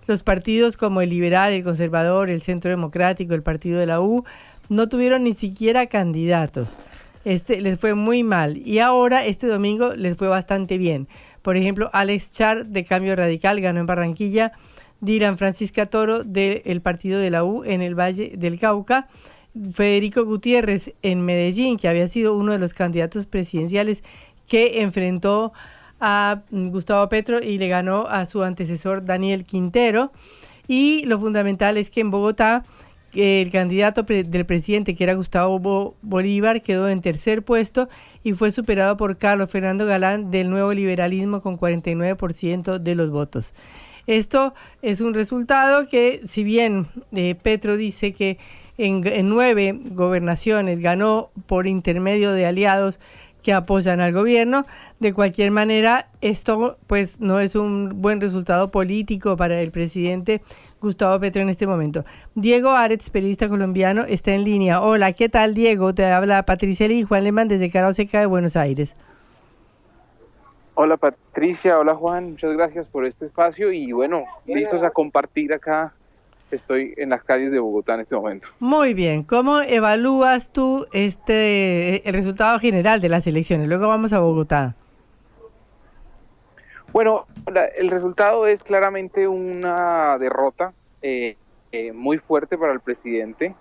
los partidos como el Liberal, el Conservador, el Centro Democrático, el Partido de la U, no tuvieron ni siquiera candidatos. Este, les fue muy mal. Y ahora, este domingo, les fue bastante bien. Por ejemplo, Alex Char de Cambio Radical ganó en Barranquilla, Dylan Francisca Toro del Partido de la U en el Valle del Cauca, Federico Gutiérrez en Medellín, que había sido uno de los candidatos presidenciales que enfrentó a Gustavo Petro y le ganó a su antecesor Daniel Quintero. Y lo fundamental es que en Bogotá el candidato del presidente, que era Gustavo Bolívar, quedó en tercer puesto y fue superado por Carlos Fernando Galán del nuevo liberalismo con 49% de los votos. Esto es un resultado que, si bien eh, Petro dice que en nueve gobernaciones ganó por intermedio de aliados que apoyan al gobierno. De cualquier manera, esto pues no es un buen resultado político para el presidente Gustavo Petro en este momento. Diego Aretz, periodista colombiano, está en línea. Hola, ¿qué tal Diego? Te habla Patricia y Juan Lemán desde Seca de Buenos Aires. Hola Patricia, hola Juan, muchas gracias por este espacio y bueno, listos a compartir acá estoy en las calles de Bogotá en este momento. Muy bien, ¿cómo evalúas tú este el resultado general de las elecciones? Luego vamos a Bogotá. Bueno, el resultado es claramente una derrota eh, eh, muy fuerte para el presidente.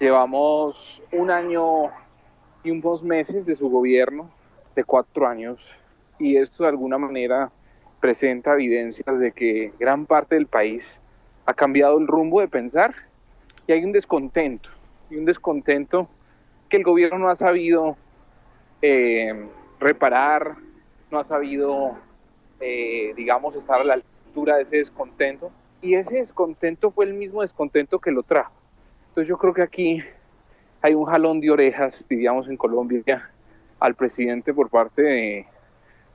Llevamos un año y unos meses de su gobierno, de cuatro años, y esto de alguna manera presenta evidencias de que gran parte del país ha cambiado el rumbo de pensar y hay un descontento, y un descontento que el gobierno no ha sabido eh, reparar, no ha sabido, eh, digamos, estar a la altura de ese descontento. Y ese descontento fue el mismo descontento que lo trajo. Entonces yo creo que aquí hay un jalón de orejas, digamos, en Colombia al presidente por parte de,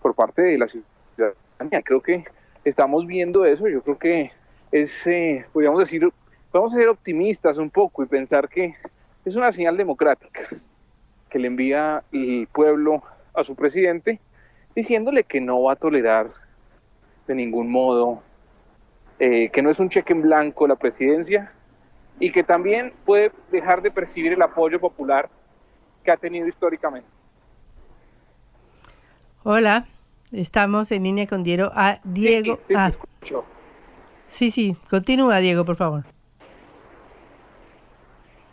por parte de la ciudadanía. Creo que estamos viendo eso. Yo creo que es, eh, podríamos decir, podemos ser optimistas un poco y pensar que es una señal democrática que le envía el pueblo a su presidente diciéndole que no va a tolerar de ningún modo, eh, que no es un cheque en blanco la presidencia y que también puede dejar de percibir el apoyo popular que ha tenido históricamente. Hola, estamos en línea con Diego. a Diego. Sí, ah. Sí, sí, continúa Diego, por favor.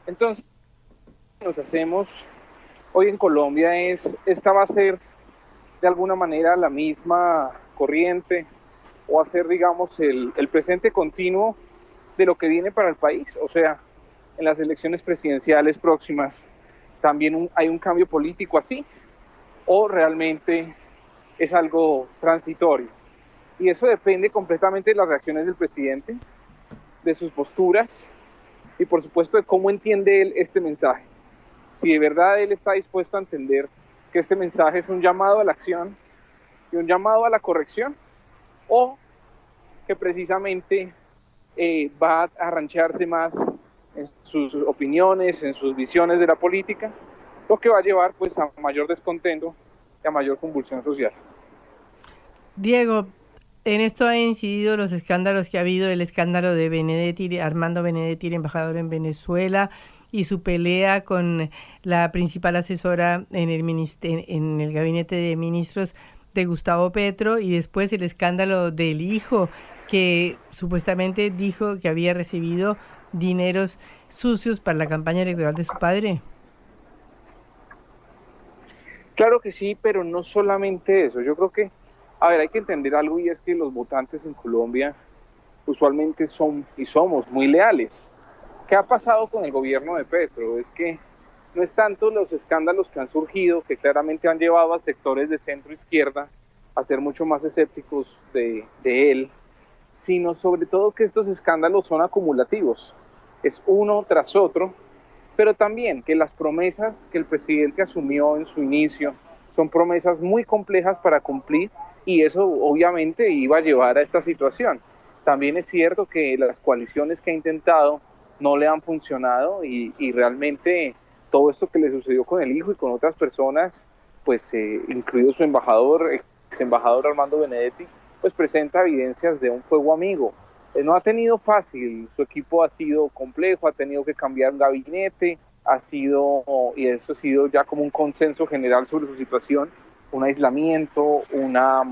Entonces, nos hacemos hoy en Colombia es, esta va a ser de alguna manera la misma corriente o a ser, digamos, el presente continuo de lo que viene para el país. O sea, en las elecciones presidenciales próximas también hay un cambio político así o realmente es algo transitorio. Y eso depende completamente de las reacciones del presidente, de sus posturas y por supuesto de cómo entiende él este mensaje. Si de verdad él está dispuesto a entender que este mensaje es un llamado a la acción y un llamado a la corrección, o que precisamente eh, va a arrancharse más en sus opiniones, en sus visiones de la política, lo que va a llevar pues a mayor descontento y a mayor convulsión social. Diego, en esto han incidido los escándalos que ha habido, el escándalo de Benedetti, Armando Benedetti, embajador en Venezuela, y su pelea con la principal asesora en el, en el gabinete de ministros de Gustavo Petro, y después el escándalo del hijo que supuestamente dijo que había recibido dineros sucios para la campaña electoral de su padre. Claro que sí, pero no solamente eso. Yo creo que a ver, hay que entender algo y es que los votantes en Colombia usualmente son y somos muy leales. ¿Qué ha pasado con el gobierno de Petro? Es que no es tanto los escándalos que han surgido, que claramente han llevado a sectores de centro izquierda a ser mucho más escépticos de, de él, sino sobre todo que estos escándalos son acumulativos. Es uno tras otro, pero también que las promesas que el presidente asumió en su inicio son promesas muy complejas para cumplir y eso obviamente iba a llevar a esta situación. También es cierto que las coaliciones que ha intentado no le han funcionado y, realmente todo esto que le sucedió con el hijo y con otras personas, pues eh, incluido su embajador, ex embajador Armando Benedetti, pues presenta evidencias de un fuego amigo. Eh, no ha tenido fácil, su equipo ha sido complejo, ha tenido que cambiar un gabinete, ha sido, y eso ha sido ya como un consenso general sobre su situación, un aislamiento, una,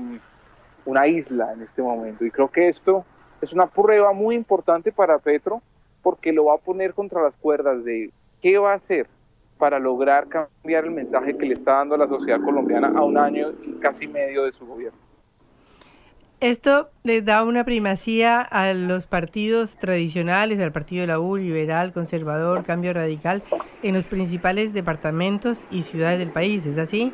una isla en este momento. Y creo que esto es una prueba muy importante para Petro porque lo va a poner contra las cuerdas de qué va a hacer para lograr cambiar el mensaje que le está dando a la sociedad colombiana a un año y casi medio de su gobierno. Esto le da una primacía a los partidos tradicionales, al partido de la U, liberal, conservador, cambio radical, en los principales departamentos y ciudades del país, ¿es así?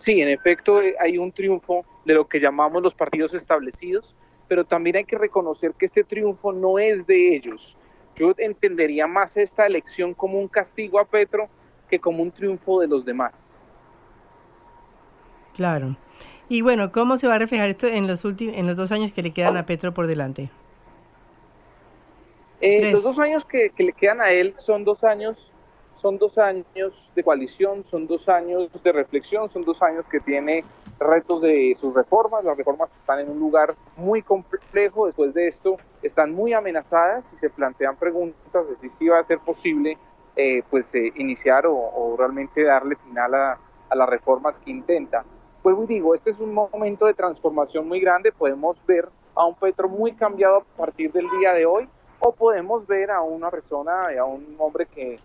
Sí, en efecto eh, hay un triunfo de lo que llamamos los partidos establecidos, pero también hay que reconocer que este triunfo no es de ellos. Yo entendería más esta elección como un castigo a Petro que como un triunfo de los demás. Claro. Y bueno, ¿cómo se va a reflejar esto en los últimos, en los dos años que le quedan a Petro por delante? Eh, los dos años que, que, le quedan a él son dos años son dos años de coalición, son dos años de reflexión, son dos años que tiene retos de sus reformas. Las reformas están en un lugar muy complejo. Después de esto, están muy amenazadas y se plantean preguntas de si sí va a ser posible eh, pues, eh, iniciar o, realmente darle final a, a las reformas que intenta. Pues digo, este es un momento de transformación muy grande. Podemos ver a un Petro muy cambiado a partir del día de hoy o podemos ver a una persona, a un hombre que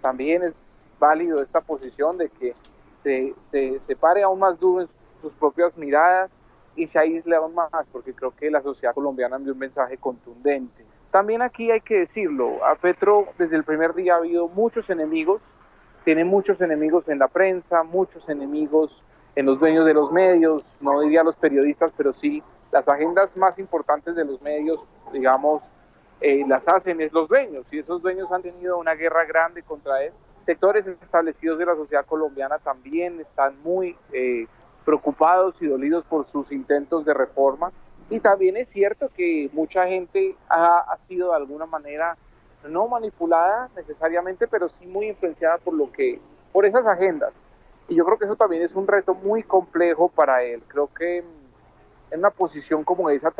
también es válido esta posición de que se, se, se pare aún más duro en sus propias miradas y se aísle aún más, porque creo que la sociedad colombiana envió un mensaje contundente. También aquí hay que decirlo, a Petro desde el primer día ha habido muchos enemigos, tiene muchos enemigos en la prensa, muchos enemigos en los dueños de los medios, no diría los periodistas, pero sí las agendas más importantes de los medios, digamos, eh, las hacen es los dueños y esos dueños han tenido una guerra grande contra él. Sectores establecidos de la sociedad colombiana también están muy eh, preocupados y dolidos por sus intentos de reforma y también es cierto que mucha gente ha, ha sido de alguna manera no manipulada necesariamente, pero sí muy influenciada por lo que por esas agendas. Y yo creo que eso también es un reto muy complejo para él. Creo que en una posición como esa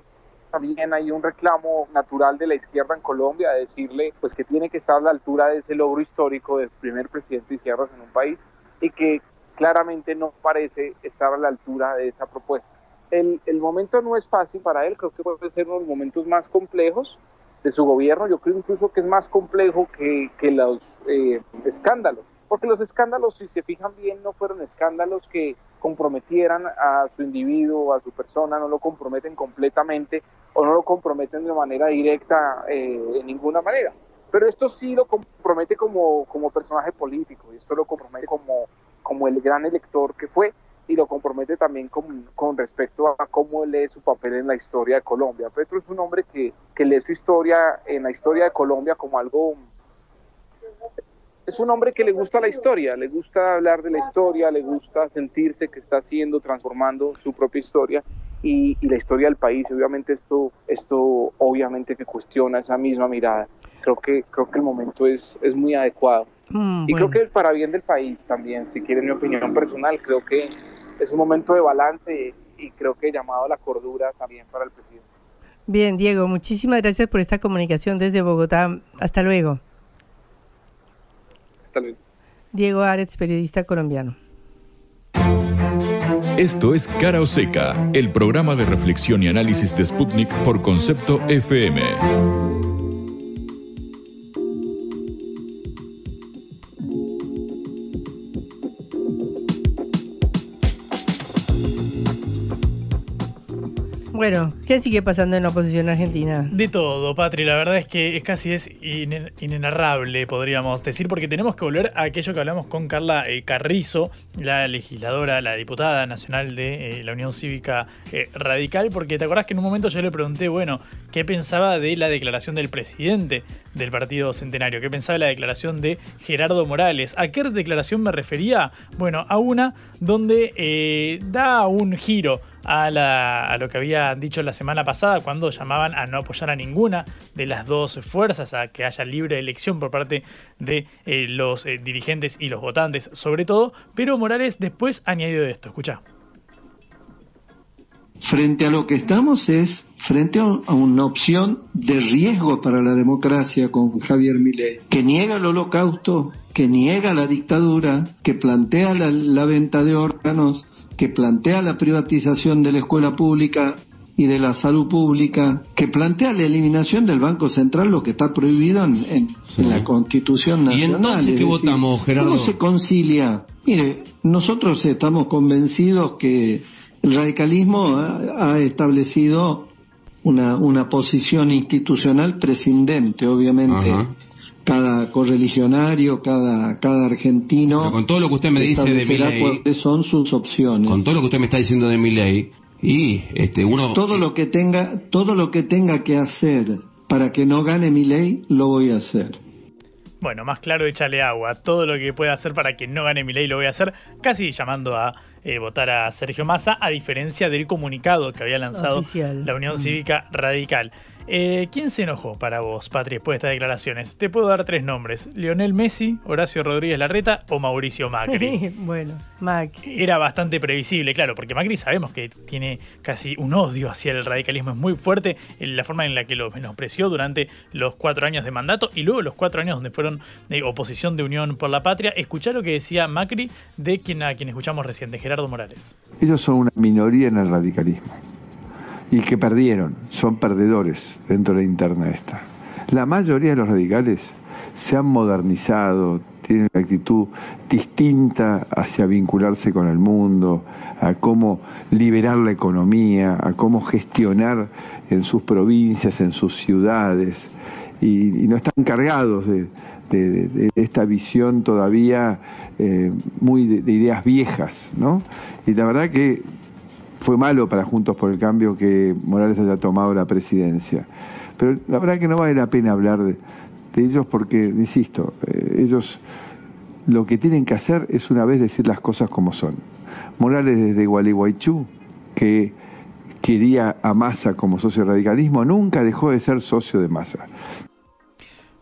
también hay un reclamo natural de la izquierda en Colombia de decirle pues que tiene que estar a la altura de ese logro histórico del primer presidente de izquierdas en un país y que claramente no parece estar a la altura de esa propuesta. El, el momento no es fácil para él, creo que puede ser uno de los momentos más complejos de su gobierno, yo creo incluso que es más complejo que, que los eh, escándalos, porque los escándalos, si se fijan bien, no fueron escándalos que comprometieran a su individuo, a su persona, no lo comprometen completamente o no lo comprometen de manera directa eh, en ninguna manera. Pero esto sí lo compromete como, como personaje político y esto lo compromete como, como el gran elector que fue y lo compromete también con, con respecto a cómo lee su papel en la historia de Colombia. Petro es un hombre que, que lee su historia en la historia de Colombia como algo es un hombre que le gusta la historia, le gusta hablar de la historia, le gusta sentirse que está haciendo, transformando su propia historia y, la historia del país. obviamente esto, esto obviamente que cuestiona esa misma mirada. Creo que, creo que el momento es, es muy adecuado. Mm, y creo que para bien del país también, si quieren mi opinión personal, creo que es un momento de balance y creo que llamado a la cordura también para el presidente. Bien, Diego, muchísimas gracias por esta comunicación desde Bogotá. Hasta luego. Diego Aretz, periodista colombiano. Esto es Cara o Seca, el programa de reflexión y análisis de Sputnik por concepto FM. Bueno, ¿qué sigue pasando en la oposición argentina? De todo, Patri. La verdad es que es casi es inen- inenarrable, podríamos decir, porque tenemos que volver a aquello que hablamos con Carla eh, Carrizo, la legisladora, la diputada nacional de eh, la Unión Cívica eh, Radical, porque te acordás que en un momento yo le pregunté, bueno, ¿qué pensaba de la declaración del presidente del Partido Centenario? ¿Qué pensaba de la declaración de Gerardo Morales? ¿A qué declaración me refería? Bueno, a una donde da un giro a, la- a lo que había dicho la semana pasada cuando llamaban a no apoyar a ninguna de las dos fuerzas, a que haya libre elección por parte de eh, los eh, dirigentes y los votantes sobre todo, pero Morales después añadió esto, escucha. Frente a lo que estamos es frente a a una opción de riesgo para la democracia con Javier Milei, que niega el holocausto, que niega la dictadura, que plantea la, la venta de órganos, que plantea la privatización de la escuela pública y de la salud pública, que plantea la eliminación del Banco Central, lo que está prohibido en, la Constitución ¿Y Nacional. entonces Es qué votamos, Gerardo? ¿Cómo se concilia? Mire, nosotros estamos convencidos que el radicalismo ha, ha establecido una, una posición institucional prescindente, obviamente. Ajá. Cada correligionario, cada, cada argentino. Pero con todo lo que usted me dice de Milei- cuáles son sus opciones. Con todo lo que usted me está diciendo de mi ley, y este, uno... todo lo que tenga todo lo que tenga que hacer para que no gane mi ley lo voy a hacer Bueno, más claro, échale agua. Todo lo que pueda hacer para que no gane mi ley lo voy a hacer, casi llamando a eh, votar a Sergio Massa, a diferencia del comunicado que había lanzado Oficial. la Unión Mm. Cívica Radical. Eh, ¿Quién se enojó para vos, Patri, después de estas declaraciones? Te puedo dar tres nombres: Lionel Messi, Horacio Rodríguez Larreta o Mauricio Macri. [laughs] bueno, Mac. Era bastante previsible, claro, porque Macri sabemos que tiene casi un odio hacia el radicalismo, es muy fuerte en la forma en la que lo menospreció durante los cuatro años de mandato y luego los cuatro años donde fueron de oposición de Unión por la Patria. Escuchá lo que decía Macri de quien a quien escuchamos recién, de Gerardo Morales. Ellos son una minoría en el radicalismo y que perdieron, son perdedores dentro de la interna esta. La mayoría de los radicales se han modernizado, tienen una actitud distinta hacia vincularse con el mundo, a cómo liberar la economía, a cómo gestionar en sus provincias, en sus ciudades, y, no están cargados de esta visión todavía eh, muy de, de ideas viejas, ¿no? Y la verdad que fue malo para Juntos por el Cambio que Morales haya tomado la presidencia. Pero la verdad que no vale la pena hablar de, ellos porque, insisto, eh, ellos lo que tienen que hacer es una vez decir las cosas como son. Morales desde Gualeguaychú, que quería a Massa como socio radicalismo, nunca dejó de ser socio de Massa.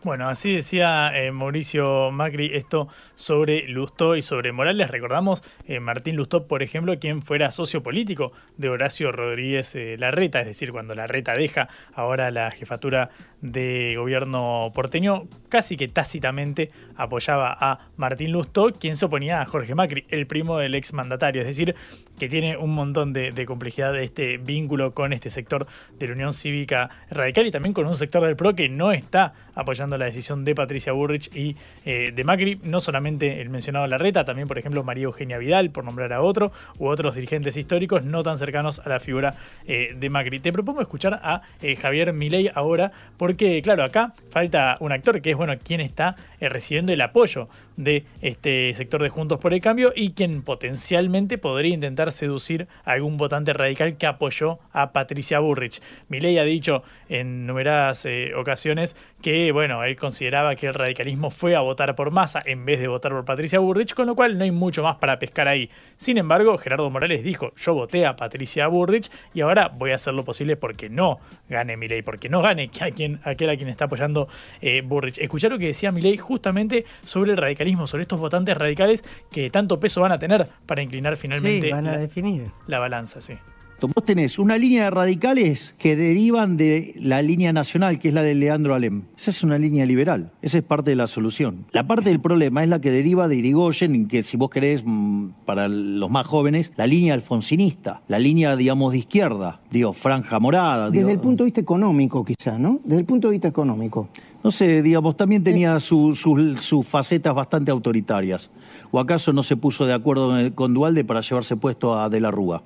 Bueno, así decía eh, Mauricio Macri esto sobre Lustó y sobre Morales. Recordamos eh, Martín Lustó, por ejemplo, quien fuera socio político de Horacio Rodríguez eh, Larreta, es decir, cuando Larreta deja ahora la jefatura de gobierno porteño, casi que tácitamente apoyaba a Martín Lustó, quien se oponía a Jorge Macri, el primo del ex mandatario. Es decir, que tiene un montón de, complejidad de este vínculo con este sector de la Unión Cívica Radical y también con un sector del PRO que no está apoyando la decisión de Patricia Burrich y eh, de Macri, no solamente el mencionado Larreta, también por ejemplo María Eugenia Vidal, por nombrar a otro, u otros dirigentes históricos no tan cercanos a la figura eh, de Macri. Te propongo escuchar a eh, Javier Milei ahora, porque claro, acá falta un actor que es, bueno, quien está eh, recibiendo el apoyo de este sector de Juntos por el Cambio y quien potencialmente podría intentar seducir a algún votante radical que apoyó a Patricia Burrich. Milei ha dicho en numeradas eh, ocasiones que, bueno, él consideraba que el radicalismo fue a votar por Massa en vez de votar por Patricia Burrich, con lo cual no hay mucho más para pescar ahí. Sin embargo, Gerardo Morales dijo, yo voté a Patricia Burrich y ahora voy a hacer lo posible porque no gane Milei, porque no gane [laughs] a quien, aquel a quien está apoyando eh, Burrich. Escuchar lo que decía Milei justamente sobre el radicalismo, sobre estos votantes radicales que tanto peso van a tener para inclinar finalmente Sí, van a la, definir. la balanza, sí. Vos tenés una línea de radicales que derivan de la línea nacional, que es la de Leandro Alem. Esa es una línea liberal. Esa es parte de la solución. La parte del problema es la que deriva de Irigoyen, que si vos querés, mm, para los más jóvenes, la línea alfonsinista, la línea, digamos, de izquierda, digo, franja morada. Desde el punto de vista económico, quizá, ¿no? Desde el punto de vista económico. No sé, digamos, también tenía su- su- sus facetas bastante autoritarias. ¿O acaso no se puso de acuerdo con Dualde para llevarse puesto a De la Rúa?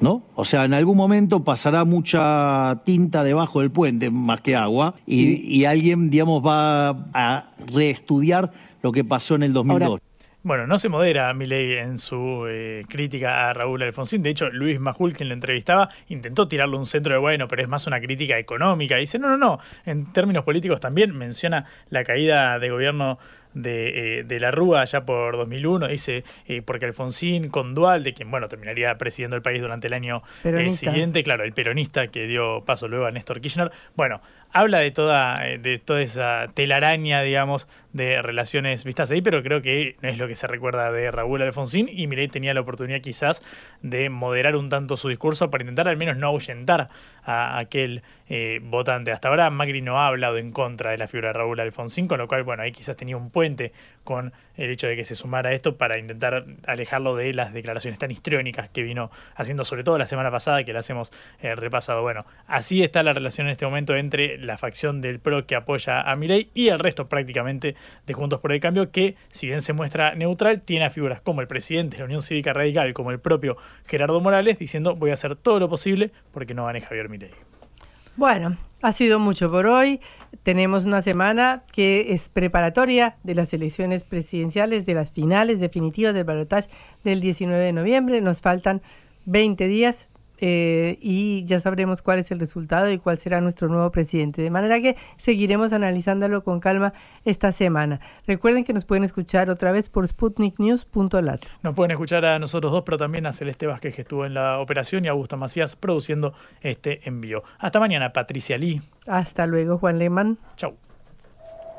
¿no? O sea, en algún momento pasará mucha tinta debajo del puente, más que agua, y, y alguien, digamos, va a reestudiar lo que pasó en el 2002. Bueno, no se modera Milei en su eh, crítica a Raúl Alfonsín. De hecho, Luis Majul, quien lo entrevistaba, intentó tirarle un centro de bueno, pero es más una crítica económica. dice, no, no, no. En términos políticos también menciona la caída de gobierno de, eh, de, la Rúa allá por 2001, dice, eh, porque Alfonsín con Dual, de quien, bueno, terminaría presidiendo el país durante el año eh, siguiente, claro, el peronista que dio paso luego a Néstor Kirchner, bueno, habla de toda, de toda esa telaraña, digamos, de relaciones vistas ahí, pero creo que no es lo que se recuerda de Raúl Alfonsín y Milei tenía la oportunidad quizás de moderar un tanto su discurso para intentar al menos no ahuyentar a aquel eh, votante. Hasta ahora Macri no ha hablado en contra de la figura de Raúl Alfonsín, con lo cual, bueno, ahí quizás tenía un puente con el hecho de que se sumara a esto para intentar alejarlo de las declaraciones tan histriónicas que vino haciendo, sobre todo la semana pasada, que las hemos eh, repasado. Bueno, así está la relación en este momento entre la facción del PRO que apoya a Milei y el resto prácticamente de Juntos por el Cambio, que si bien se muestra neutral, tiene a figuras como el presidente de la Unión Cívica Radical, como el propio Gerardo Morales, diciendo voy a hacer todo lo posible porque no gane Javier Milei. Bueno, ha sido mucho por hoy. Tenemos una semana que es preparatoria de las elecciones presidenciales, de las finales definitivas del balotaje del 19 de noviembre. Nos faltan 20 días eh, y ya sabremos cuál es el resultado y cuál será nuestro nuevo presidente. De manera que seguiremos analizándolo con calma esta semana. Recuerden que nos pueden escuchar otra vez por sputniknews.lat. Nos pueden escuchar a nosotros dos, pero también a Celeste Vázquez que estuvo en la operación y a Augusto Macías produciendo este envío. Hasta mañana, Patricia Lee. Hasta luego, Juan Lehmann. Chau.